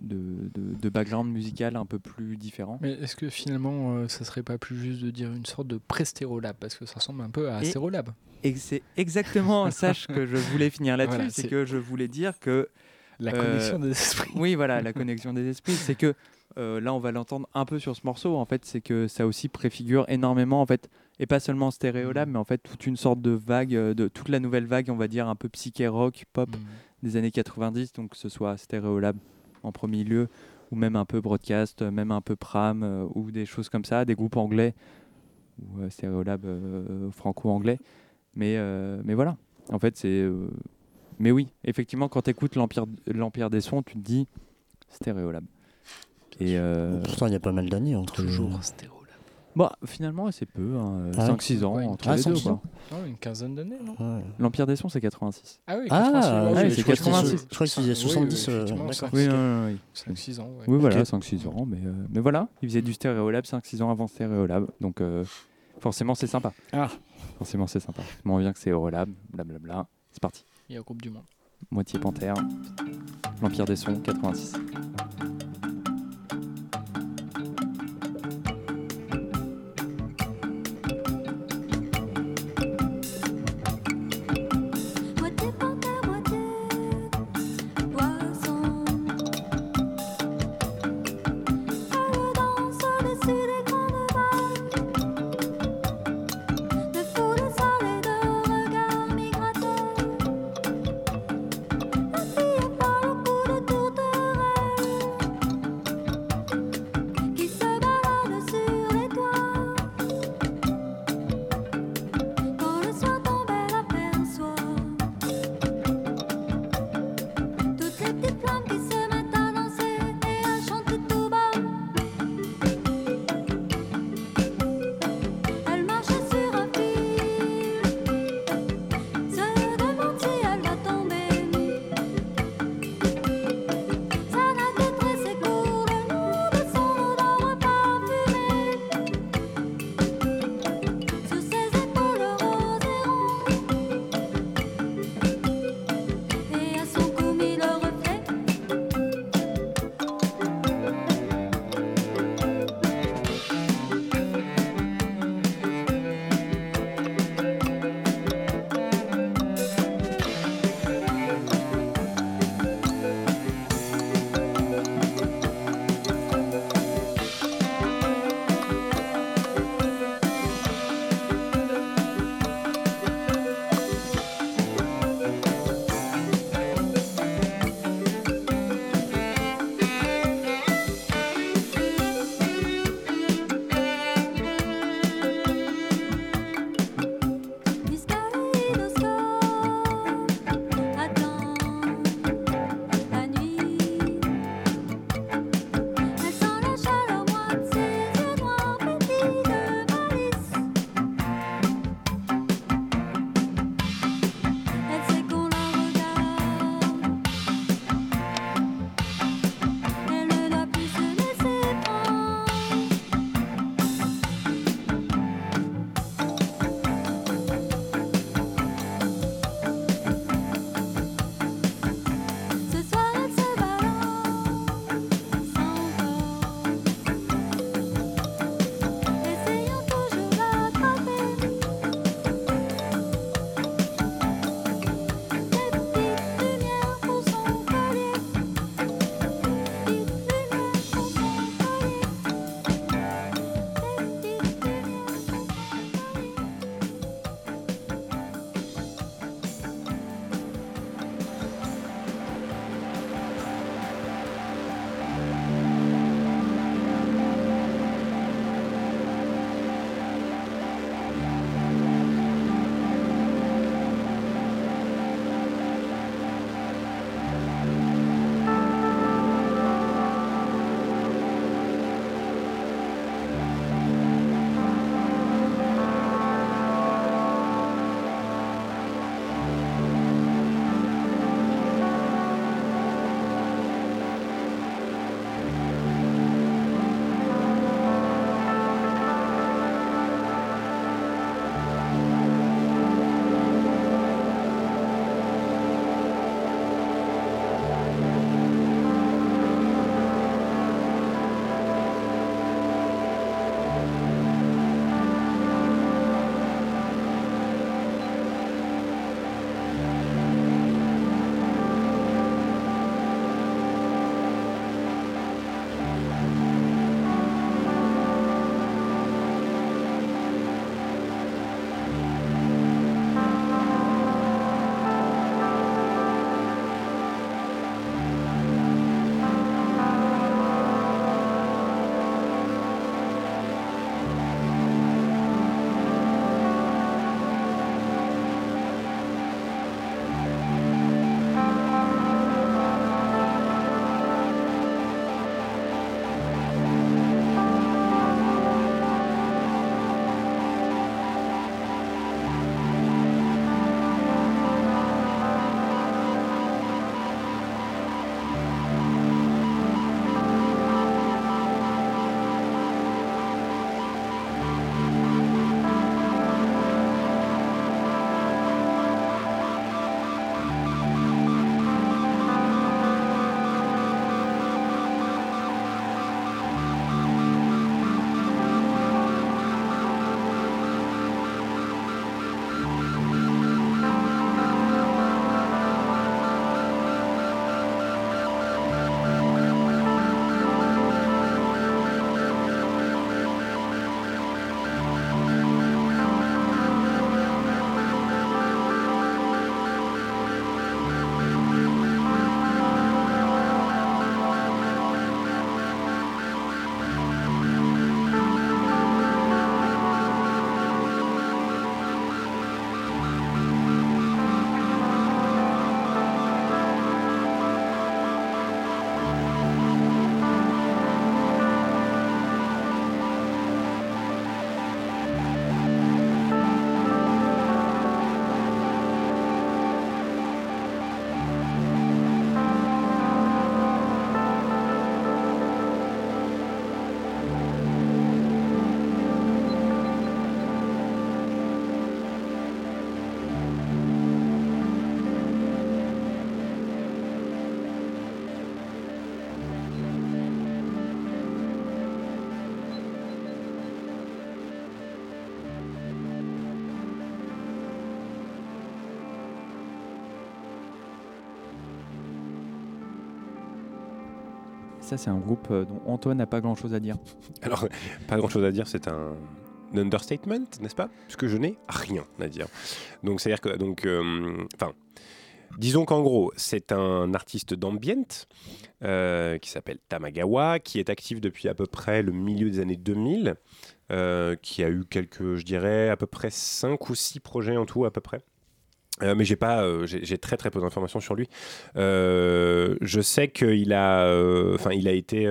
de, de, de background musical un peu plus différent. Mais est-ce que finalement, euh, ça serait pas plus juste de dire une sorte de prestérolab Parce que ça ressemble un peu à Et- Astérolab. Et c'est exactement ça que je voulais finir là-dessus, Voilà, c'est que je voulais dire que La connexion des esprits. Oui, voilà, la connexion des esprits, c'est que euh, là on va l'entendre un peu sur ce morceau. En fait, c'est que ça aussi préfigure énormément en fait, et pas seulement Stéréolab, Mm. mais en fait toute une sorte de vague, euh, de toute la nouvelle vague, on va dire un peu psyché rock, pop Mm. des années 90, donc que ce soit Stéréolab en premier lieu, ou même un peu broadcast, euh, même un peu Pram, euh, ou des choses comme ça, des groupes anglais, ou euh, Stéréolab euh, franco-anglais. Mais, euh, mais voilà, en fait, c'est. euh, mais oui, effectivement, quand tu écoutes l'Empire l'Empire des Sons, tu te dis Stéréolab. Et. euh, Pourtant, il y a pas mal d'années entre Toujours les- Stérolab. Bah, finalement, c'est peu, hein, Ah ouais 5-6 ans Ouais, entre ah, les deux. 5-6 quoi. ans. Oh, une quinzaine d'années, non Ouais. L'Empire des Sons, c'est 86. Ah oui, Ah, 86, ouais, ouais, ouais, je c'est crois que 86. Je crois qu'ils disaient 70, euh, d'accord. Oui, non, oui. 5-6 ans. Oui, voilà, Ok. 5-6 ans. Mais, euh, mais voilà, ils faisaient du Stéréolab 5-6 ans avant Stéréolab. Donc, euh, forcément, c'est sympa. Ah. Forcément, c'est sympa. Moins bien que c'est Eurolab, blablabla. C'est parti. Il y a Groupe du Monde. Moitié Panthère. L'Empire des Sons, 86. CSA, c'est un groupe euh, dont Antoine n'a pas grand-chose à dire. Alors, pas grand chose à dire, c'est un understatement, n'est-ce pas? Parce que je n'ai rien à dire. Donc, c'est-à-dire que, donc, euh, enfin, disons qu'en gros, c'est un artiste d'ambient euh, qui s'appelle Tamagawa, qui est actif depuis à peu près le milieu des années 2000, euh, qui a eu quelques, je dirais, à peu près 5 ou 6 projets en tout, à peu près. Euh, mais j'ai pas, euh, j'ai très très peu d'informations sur lui. Euh, je sais qu'il a, enfin, il a été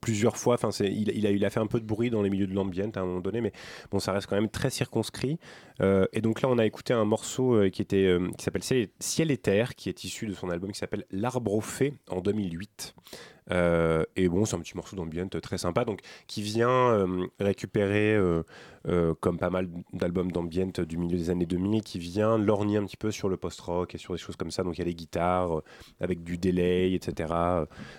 plusieurs fois. Enfin, il, a, fait un peu de bruit dans les milieux de l'ambient à un moment donné, mais bon, ça reste quand même très circonscrit. Et donc là, on a écouté un morceau qui était, qui s'appelle Ciel, Ciel et Terre, qui est issu de son album qui s'appelle L'arbre au fait en 2008. Euh, et bon, c'est un petit morceau d'ambient très sympa, donc qui vient euh, récupérer, euh, comme pas mal d'albums d'ambient du milieu des années 2000, qui vient lorgner un petit peu sur le post-rock et sur des choses comme ça. Donc il y a des guitares avec du delay, etc.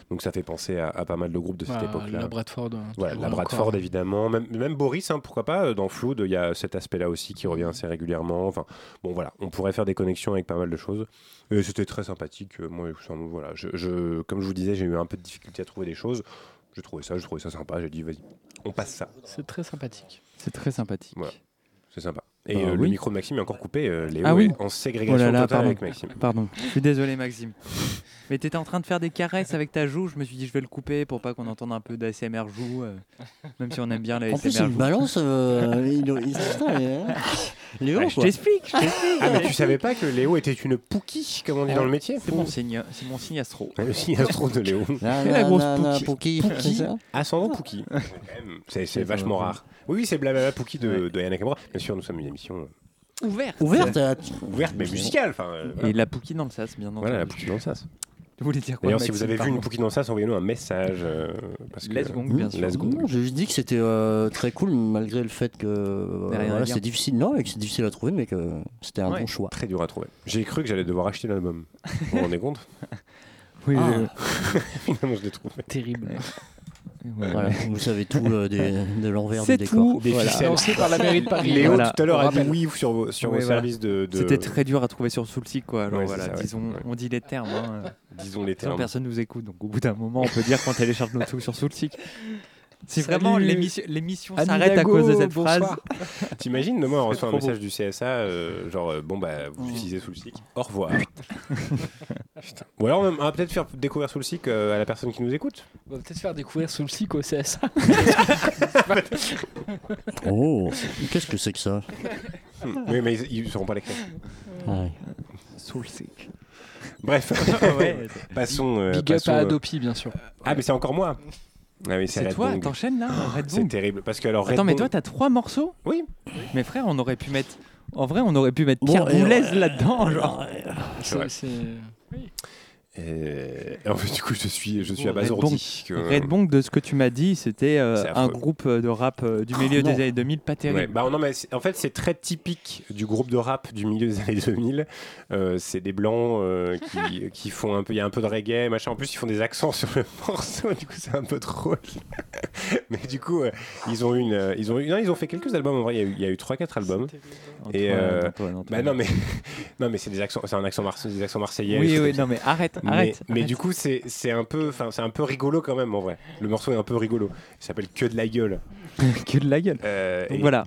Donc ça fait penser à, à pas mal de groupes de cette Bah, époque-là. la Bradford, Voilà, toujours la encore. Bradford évidemment, même, même Boris, hein, pourquoi pas. Dans Flood, il y a cet aspect-là aussi qui revient assez régulièrement. Enfin, bon voilà, on pourrait faire des connexions avec pas mal de choses. Et c'était très sympathique. euh, Moi, voilà, je, je- comme je vous disais, j'ai eu un peu de difficulté à trouver des choses. Je trouvais ça, je trouvais ça sympa. J'ai dit, vas-y, on passe ça. C'est très sympathique. C'est très sympathique. Voilà, c'est sympa. Et Bah euh, le oui. micro de Maxime est encore coupé. euh, Léo ah oui est en ségrégation Oh là là, totale pardon. avec Maxime. Pardon, je suis désolé Maxime. Mais t'étais en train de faire des caresses avec ta joue, je me suis dit je vais le couper pour pas qu'on entende un peu d'ASMR joue, euh, même si on aime bien la En plus, ASMR il joue. balance. euh, il, il-. Léo, Bah, je quoi. t'explique, je t'explique. Ah, mais tu savais pas que Léo était une pouki, comme on dit dans le métier? C'est mon signe, c'est mon signe astro. Le signe astro de Léo. La na, grosse. Pookie, c'est ça? Ascendant Pookie. C'est vachement rare. Oui, oui, c'est Blablabla Pookie de, de Yana Nakamura. Bien sûr, nous sommes une émission euh, Ouverte. Ouverte à- ouverte, mais musicale. Enfin, euh, voilà. Et la Pookie dans le sas, bien entendu. Voilà, la Pookie dans le sas. Tu voulais dire quoi D'ailleurs, si vous avez vu une Pookie dans le sas, envoyez-nous un message. euh, parce que, Let's Gong, bien sûr. Let's. Non, j'ai juste dit que c'était euh, très cool malgré le fait que euh, voilà, c'est difficile. Non, et que c'est difficile à trouver, mais que c'était un Ouais. bon choix. Très dur à trouver. J'ai cru que j'allais devoir acheter l'album. Vous vous rendez compte Oui, Ah. euh, Finalement, je l'ai trouvé. Terrible. ouais, Voilà, ouais. vous savez tout euh, des- de l'envers du C'est décor. tout. Des Voilà. par la mairie de Paris. Léo, Voilà. tout à l'heure, a dit oui sur vos, sur vos voilà. services de. de- C'était très dur à trouver sur Soulseek, quoi. Alors Ouais, c'est voilà, ça, ouais. disons, Ouais. on dit les termes. hein. Disons les termes. personne nous écoute, donc au bout d'un moment, on peut dire qu'on télécharge nos trucs sur. Si Salut. vraiment l'émission s'arrête à cause de cette bonsoir. phrase, T'imagines, demain, on C'est reçoit un beau. message du CSA, euh, genre, euh, bon, bah, vous utilisez Soulseek, au revoir. Putain. Ou alors, on va peut-être faire découvrir Soulseek euh, à la personne qui nous écoute. On va peut-être faire découvrir cycle au CSA. Oh, qu'est-ce que c'est que ça? Oui, mais ils ne sauront pas l'écrire. Ouais. Soulseek. Bref, Ouais. passons. euh, Big up passons, à euh, Adopi, bien sûr. Ah, mais c'est encore moi. Ah oui, C'est toi, t'enchaînes là, Red C'est terrible parce que alors Attends, Red mais Bong- toi, t'as trois morceaux? Oui. Mais frère, on aurait pu mettre. En vrai, on aurait pu mettre Pierre Boulez là-dedans. Genre. C'est vrai. C'est- c'est- Euh, en fait, du coup, je suis, je suis Red abasourdi. que- Red Bong, de ce que tu m'as dit, c'était euh, un groupe euh, de rap euh, du milieu non. des années 2000, pas Ouais, terrible. bah non, mais en fait, c'est très typique du groupe de rap du milieu des années 2000. Euh, c'est des blancs euh, qui, qui font un peu, il y a un peu de reggae, machin. En plus, ils font des accents sur le morceau. Du coup, c'est un peu drôle. mais du coup, euh, ils ont une, euh, ils ont eu, non, ils ont fait quelques albums. En vrai, il y a eu, eu trois, quatre albums. Et Antoine, euh, Antoine, Antoine. Bah non, mais non, mais c'est des accents, c'est un accent marseillais, des accents marseillais. Oui, oui, non, mais arrête, Mais, arrête. mais arrête. du coup, c'est un peu, un peu rigolo quand même en vrai. Le morceau est un peu rigolo. Il s'appelle Que de la gueule. que de la gueule. Euh, Donc voilà.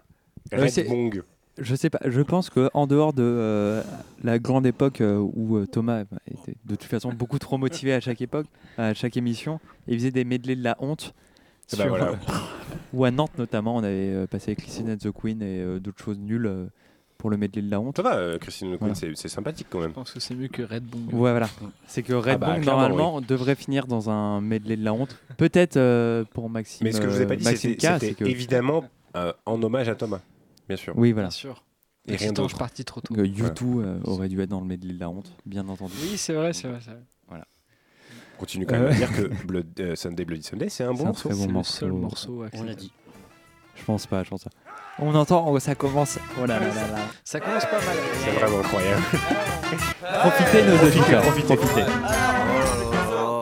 Euh, Red Bong. Je sais pas, je pense que en dehors de euh, la grande époque euh, où euh, Thomas bah, était de toute façon beaucoup trop motivé à chaque époque, à chaque émission, et il faisait des medleys de la honte. Eh ben sur- voilà. ou à Nantes notamment, on avait euh, passé avec Christine and the Queen et euh, d'autres choses nulles euh, pour le medley de la honte. Ça va, euh, Christine Le Queen, Voilà. c'est c'est sympathique quand même. Je pense que c'est mieux que Red Bong. Ouais, voilà. C'est que Red Ah bah, Bong, normalement, devrait finir dans un medley de la honte. Peut-être euh, pour Maxime. Mais ce que je vous ai pas euh, dit, c'était c'est que- évidemment euh, en hommage à Thomas, bien sûr. Oui, voilà. Bien sûr. Et Et rien d'autre. parti trop tôt. Que U2 euh, aurait dû être dans le medley de la honte, bien entendu. Oui, c'est vrai, c'est vrai. c'est vrai. On continue quand même Euh, à dire que Blood, euh, Sunday Bloody Sunday, c'est un C'est bon morceau. très bon C'est le morceau. seul morceau On l'a dit. Je pense pas, je pense pas. On entend, oh, ça commence. Oh là là là là. Ça commence pas mal. C'est vraiment incroyable. Profitez nos auditeurs, profitez. Oh,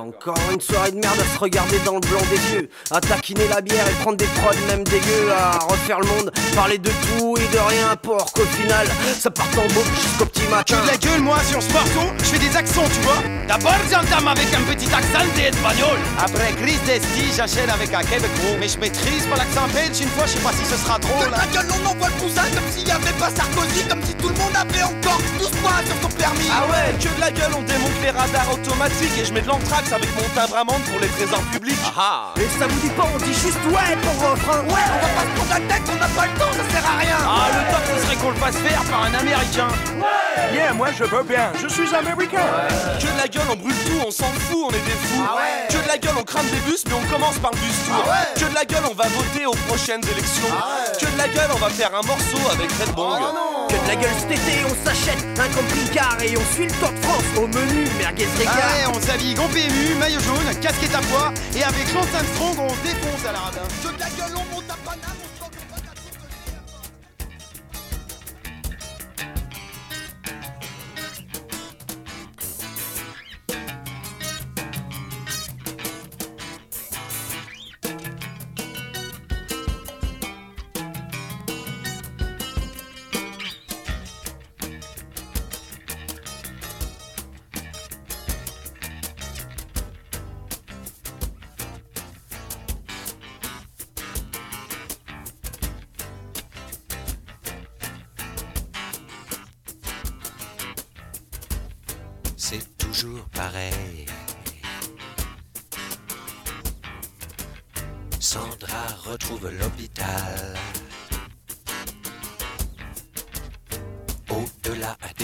Encore une soirée de merde à se regarder dans le blanc des yeux, à taquiner la bière et prendre des prods même dégueux, à refaire le monde, parler de tout et de rien pour qu'au final ça parte en boucle jusqu'au petit matin. Que de la gueule, moi, sur ce morceau, je fais des accents, tu vois. D'abord, j'entame avec un petit accent espagnol. Après Chris Desti, j'achète avec un québécois. Mais je maîtrise pas l'accent belge une fois, je sais pas si ce sera drôle. Que de la gueule, on envoie le poussin comme s'il y avait pas Sarkozy, comme si tout le monde avait encore 12 points sur son permis. Ah ouais, que de la gueule, on démonte les radars automatiques et je mets de l'anthrax avec mon timbre amende pour les trésors publics. Ah Et ça vous dit pas, on dit juste ouais pour refrain. Ouais, on va pas se prendre la tête, on n'a pas le temps, ça sert à rien. Ah, le top, ce serait qu'on le fasse faire par un américain. Ouais Yeah, moi je veux bien, je suis américain. Que de la gueule, on brûle tout, on s'en fout, on est des fous. Ah ouais. Que de la gueule, on crame des bus, mais on commence par le bus tour. Ah ouais. Que de la gueule, on va voter aux prochaines élections. Ah ouais. Que de la gueule, on va faire un morceau avec Red Bong. Que de la gueule cet été, on s'achète un camping-car et on suit le Tour de France au menu merguez Ah ouais, on s'habille gon PMU, maillot jaune, casquette à poids, et avec Lance Armstrong, on défonce à la Paname,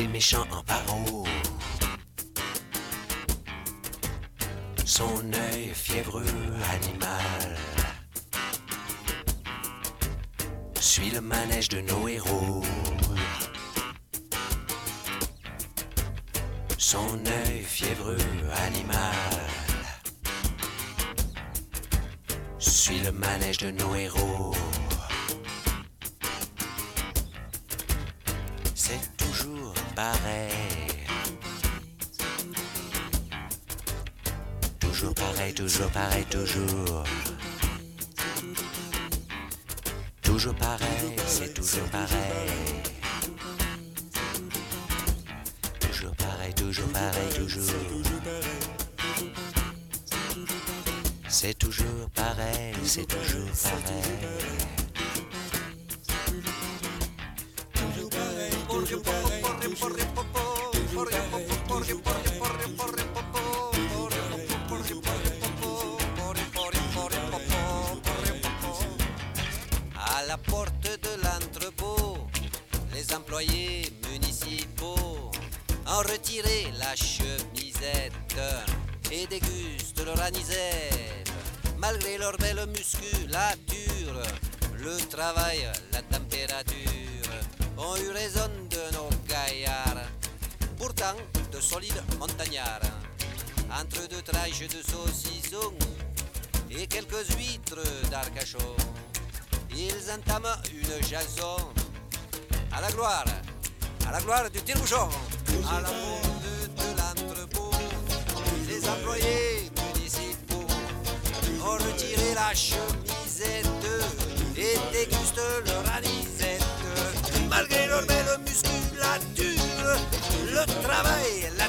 des méchants en barreau. Son œil fiévreux animal suit le manège de nos héros. Son œil fiévreux animal suit le manège de nos héros. Toujours pareil, toujours. Toujours pareil, c'est toujours pareil. Toujours pareil, toujours pareil, toujours. C'est toujours pareil, c'est toujours pareil. Le travail,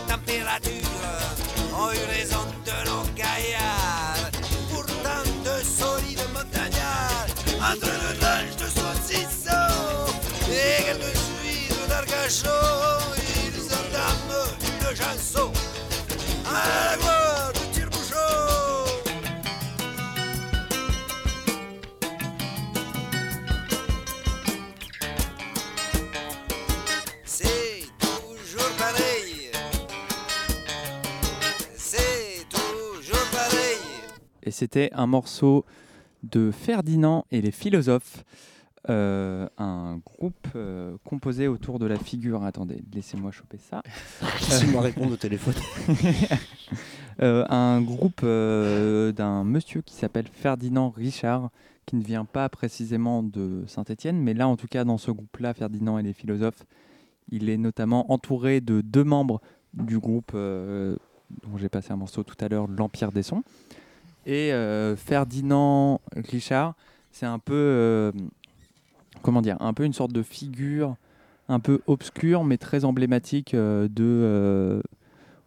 c'était un morceau de Ferdinand et les philosophes, euh, un groupe euh, composé autour de la figure. Attendez, laissez-moi choper ça. Laissez-moi répondre au téléphone. Euh, un groupe d'un monsieur qui s'appelle Ferdinand Richard, qui ne vient pas précisément de Saint-Étienne, mais là, en tout cas, dans ce groupe-là, Ferdinand et les philosophes, il est notamment entouré de deux membres du groupe dont j'ai passé un morceau tout à l'heure, L'Empire des Sons. Et euh, Ferdinand Richard, c'est un peu, euh, comment dire, un peu une sorte de figure un peu obscure, mais très emblématique euh, de, euh,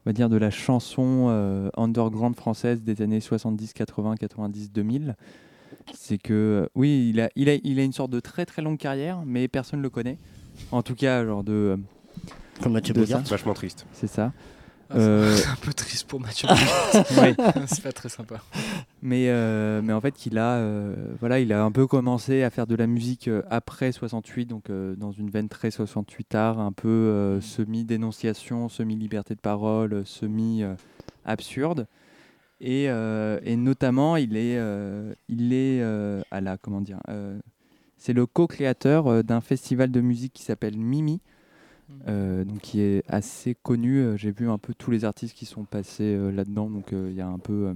on va dire, de la chanson euh, underground française des années 70, 80, 90, 2000. C'est que, euh, oui, il a, il, a, il a une sorte de très très longue carrière, mais personne ne le connaît. En tout cas, genre de. euh, Comme Mathieu. Vachement triste. C'est ça. Ah, c'est- Euh, c'est un peu triste pour Mathieu. Ouais. C'est pas très sympa. Mais, euh, mais en fait, il a, euh, voilà, il a un peu commencé à faire de la musique après 68, donc dans une veine très 68 art, un peu semi-dénonciation, semi-liberté de parole, semi-absurde. Et, et notamment, il est, il est à la, comment dire, c'est le co-créateur d'un festival de musique qui s'appelle Mimi, euh, donc qui est assez connu. Euh, J'ai vu un peu tous les artistes qui sont passés euh, là-dedans, donc il y a un peu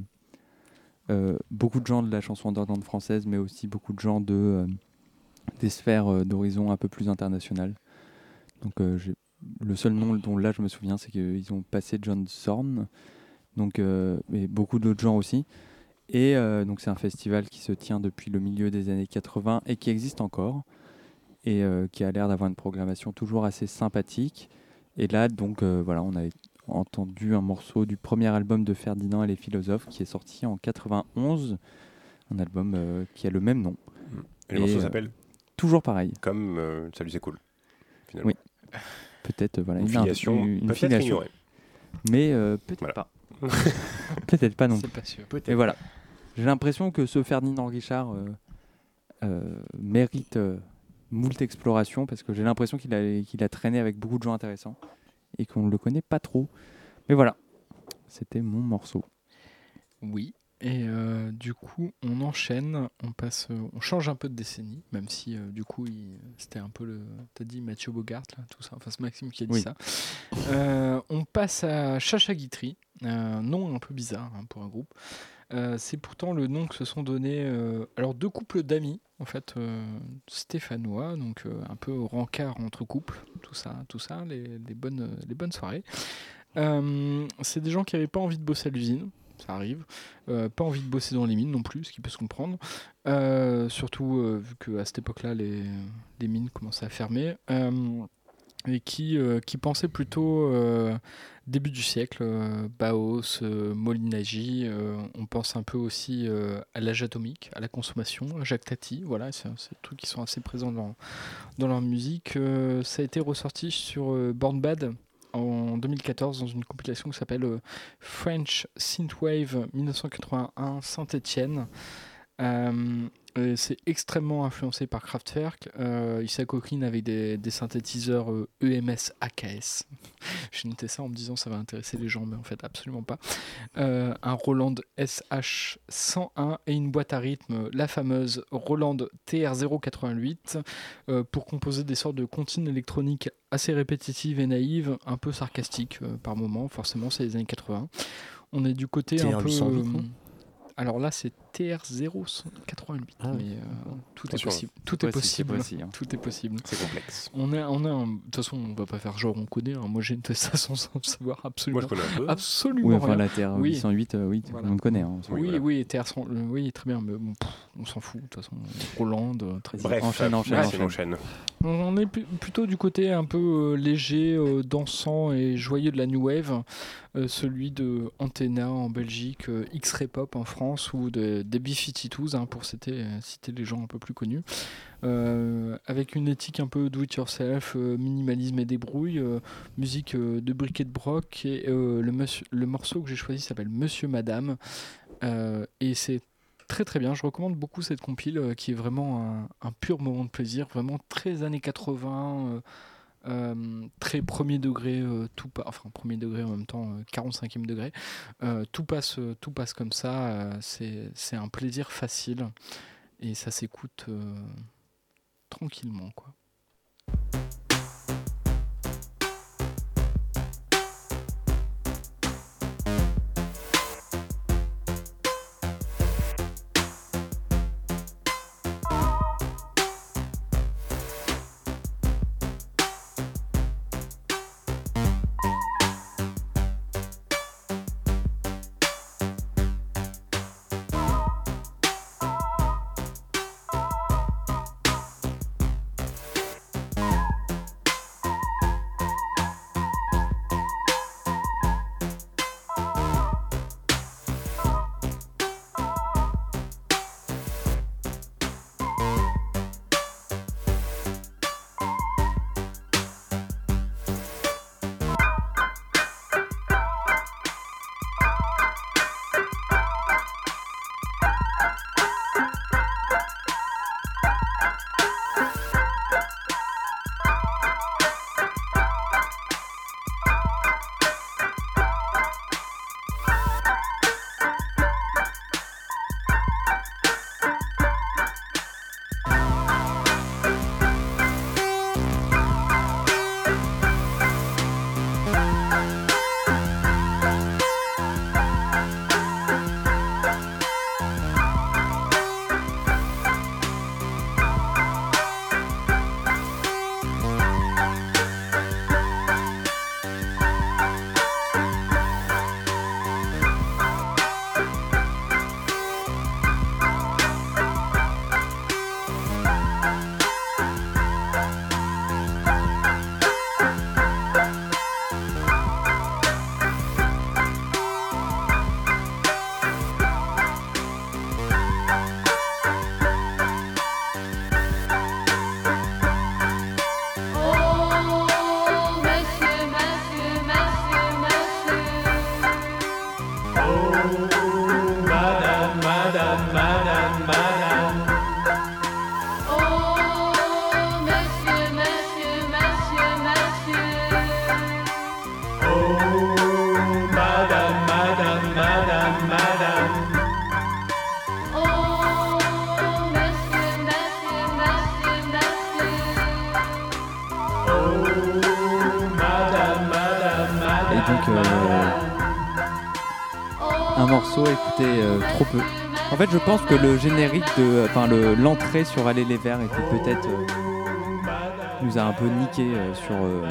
beaucoup de gens de la chanson underground française, mais aussi beaucoup de gens de des sphères d'horizon un peu plus internationales. Donc le seul nom dont là je me souviens, c'est qu'ils ont passé John Zorn, donc et beaucoup d'autres gens aussi. Et donc c'est un festival qui se tient depuis le milieu des années 80 et qui existe encore et euh, qui a l'air d'avoir une programmation toujours assez sympathique. Et là, donc euh, voilà, on a entendu un morceau du premier album de Ferdinand et les philosophes qui est sorti en 91, un album euh, qui a le même nom. Et le morceau euh, s'appelle Toujours pareil. Comme euh, Salut, c'est cool. Finalement. Oui. Peut-être voilà Une il a un- filiation une filiation. ignorée. Mais euh, peut-être Voilà. pas. peut-être pas non C'est plus. pas sûr. Et voilà. J'ai l'impression que ce Ferdinand Richard euh, euh, mérite euh, moult exploration parce que j'ai l'impression qu'il a, qu'il a traîné avec beaucoup de gens intéressants et qu'on ne le connaît pas trop. Mais voilà, c'était mon morceau. Oui. Et euh, du coup, on enchaîne, on passe, euh, on change un peu de décennie, même si euh, du coup, il- c'était un peu le. T'as dit Mathieu Bogart, là, tout ça. Enfin, c'est Maxime qui a dit Oui. ça. On passe à Chacha Guitry, un nom un peu bizarre hein, pour un groupe. C'est pourtant le nom que se sont donnés alors deux couples d'amis en fait euh, stéphanois donc euh, un peu rencard entre couples tout ça tout ça les, bonnes les bonnes soirées. Euh, c'est des gens qui n'avaient pas envie de bosser à l'usine ça arrive pas envie de bosser dans les mines non plus ce qui peut se comprendre. Surtout vu qu'à cette époque là les, mines commençaient à fermer et qui, euh, qui pensait plutôt euh, début du siècle, euh, euh, Molinagi, on pense un peu aussi à l'âge atomique, à la consommation, à Jacques Tati, voilà, c'est des trucs qui sont assez présents dans, dans leur musique. Ça a été ressorti sur Born Bad en 2014 dans une compilation qui s'appelle French Synthwave 1981 Saint-Étienne. C'est extrêmement influencé par Kraftwerk. Euh, il s'acoquine avec des, des synthétiseurs euh, EMS AKS. J'ai noté ça en me disant ça va intéresser les gens, mais en fait absolument pas. Euh, un Roland SH101 et une boîte à rythme, la fameuse Roland TR088, euh, pour composer des sortes de comptines électroniques assez répétitives et naïves, un peu sarcastiques par moments. Forcément, c'est les années 80. On est du côté un peu. TR808, non? alors là, c'est TR088, Ah mais euh, tout est possible. Tout est possible, hein. Tout est possible. C'est complexe. On a, on a un- de toute façon, on va pas faire genre on connaît. hein. Moi, j'ai une testation sans savoir absolument. Moi, je connais un peu. Absolument Oui, enfin rien. la Terre Oui. 808, euh, oui, Voilà. connaît. hein, on s'en Oui, oui, TR cent- euh, oui, très bien, mais bon, pff, on s'en fout. De toute façon, Roland, euh, très bien. Bref, Enchaîne, enchaîne, on enchaîne. On est plutôt du côté un peu euh, léger, euh, dansant et joyeux de la New Wave, euh, celui de Antenna en Belgique, euh, X-Ray Pop en France ou de, des B-52s, hein, pour citer, les gens un peu plus connus. Euh, avec une éthique un peu do-it-yourself, euh, minimalisme et débrouille, euh, musique de briquet de broc. Et le, morceau que j'ai choisi s'appelle Monsieur Madame. Et c'est très très bien. Je recommande beaucoup cette compile qui est vraiment un pur moment de plaisir, vraiment très années 80. Euh, très premier degré, euh, tout pa- enfin premier degré en même temps, euh, 45e degré, Euh, tout, passe, tout passe comme ça, c'est un plaisir facile et ça s'écoute tranquillement. Quoi. Morceau écouté euh, trop peu. En fait, je pense que le générique de. Enfin, le- l'entrée sur Aller les Verts était peut-être. euh, nous a un peu niqué euh, sur euh,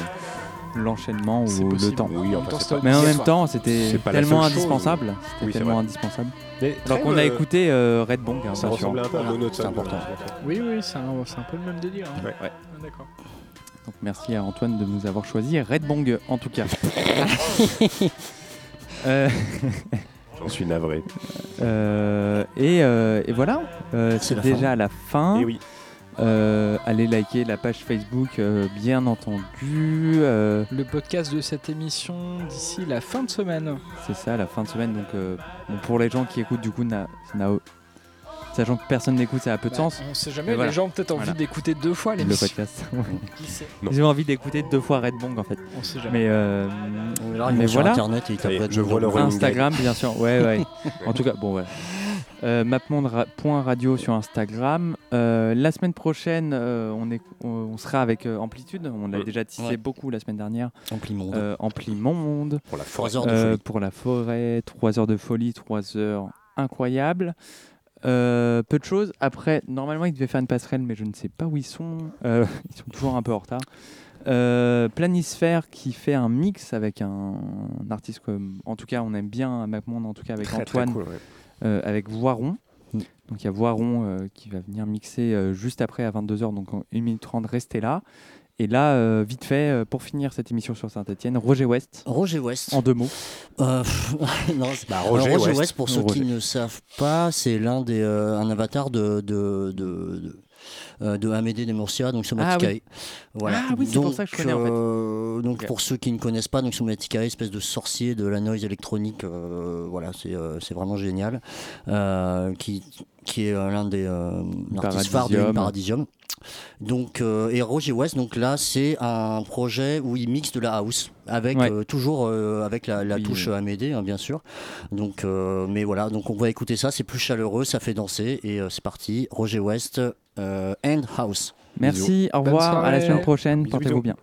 l'enchaînement ou le temps. Oui, enfin, c'est pas- Mais en même temps, c'était tellement indispensable. C'était Oui, tellement vrai. indispensable. Mais Alors qu'on a écouté euh, Red Bong. hein, Ça ressemblait un peu à Voilà, Monotone. C'est important. Oui, oui, c'est un, c'est un peu le même délire. hein. Ouais. Ah, D'accord. Donc merci à Antoine de nous avoir choisi Red Bong en tout cas. Euh, J'en suis navré. euh, et, euh, et voilà, euh, C'est la déjà fin. la fin. Eh oui. Euh, allez liker la page Facebook, euh, bien entendu. euh, Le podcast de cette émission d'ici la fin de semaine. c'est ça, la fin de semaine. Donc euh, bon, pour les gens qui écoutent, du coup, n'a- sachant que personne n'écoute, ça a peu de Bah, sens. on sait jamais, Mais les voilà. gens ont peut-être envie Voilà. d'écouter deux fois le l'émission. podcast. Ils ont envie d'écouter deux fois Red Bong en fait. On sait jamais. Mais, euh, Là, mais voilà. Internet et je vois le Instagram, bien sûr. Ouais, ouais. en tout cas, bon, ouais. Euh, mapmonde.radio sur Instagram. Euh, la semaine prochaine, euh, on, est, on, sera avec euh, Amplitude. On l'a Mm. déjà tissé Ouais. beaucoup la semaine dernière. Amplimonde. Euh, Amplimonde. Pour la forêt. Euh, pour la forêt, 3 heures de folie, 3 heures incroyables. Euh, peu de choses. Après, normalement, ils devaient faire une passerelle, mais je ne sais pas où ils sont. Euh, ils sont toujours un peu en retard. Euh, Planisphère qui fait un mix avec un, un artiste que, en tout cas, on aime bien à MacMonde, en tout cas avec Très, très Antoine, cool, ouais. avec Voiron. Mm. Donc il y a Voiron qui va venir mixer juste après à 22h, donc en 1 minute 30, restez là. Et là, euh, vite fait, euh, pour finir cette émission sur Saint-Etienne, Roger West. Roger West. En deux mots. Euh, non, c'est- Bah, Alors, Roger Roger, West. West. pour ceux Roger. qui ne savent pas, c'est l'un des euh, un avatar de de, de, de, euh, de Amédée des Murcia, donc Somaticae. Ah Voilà. Ah oui, c'est pour ça que je connais, en fait. donc pour ceux qui ne connaissent pas, donc Somaticae, espèce de sorcier de la noise électronique, euh, voilà, c'est euh, c'est vraiment génial. Euh, qui qui est euh, l'un des euh, artistes phares de Paradisium. Donc, euh, et Roger West, donc là, c'est un projet où il mixe de la house avec Ouais. euh, toujours euh, avec la, la Oui, touche oui. Amédée, hein, bien sûr. Donc, euh, mais voilà, donc on va écouter ça, c'est plus chaleureux, ça fait danser et euh, c'est parti. Roger West, euh, End House. Merci, Bisous. au revoir, à la semaine prochaine, portez-vous bien.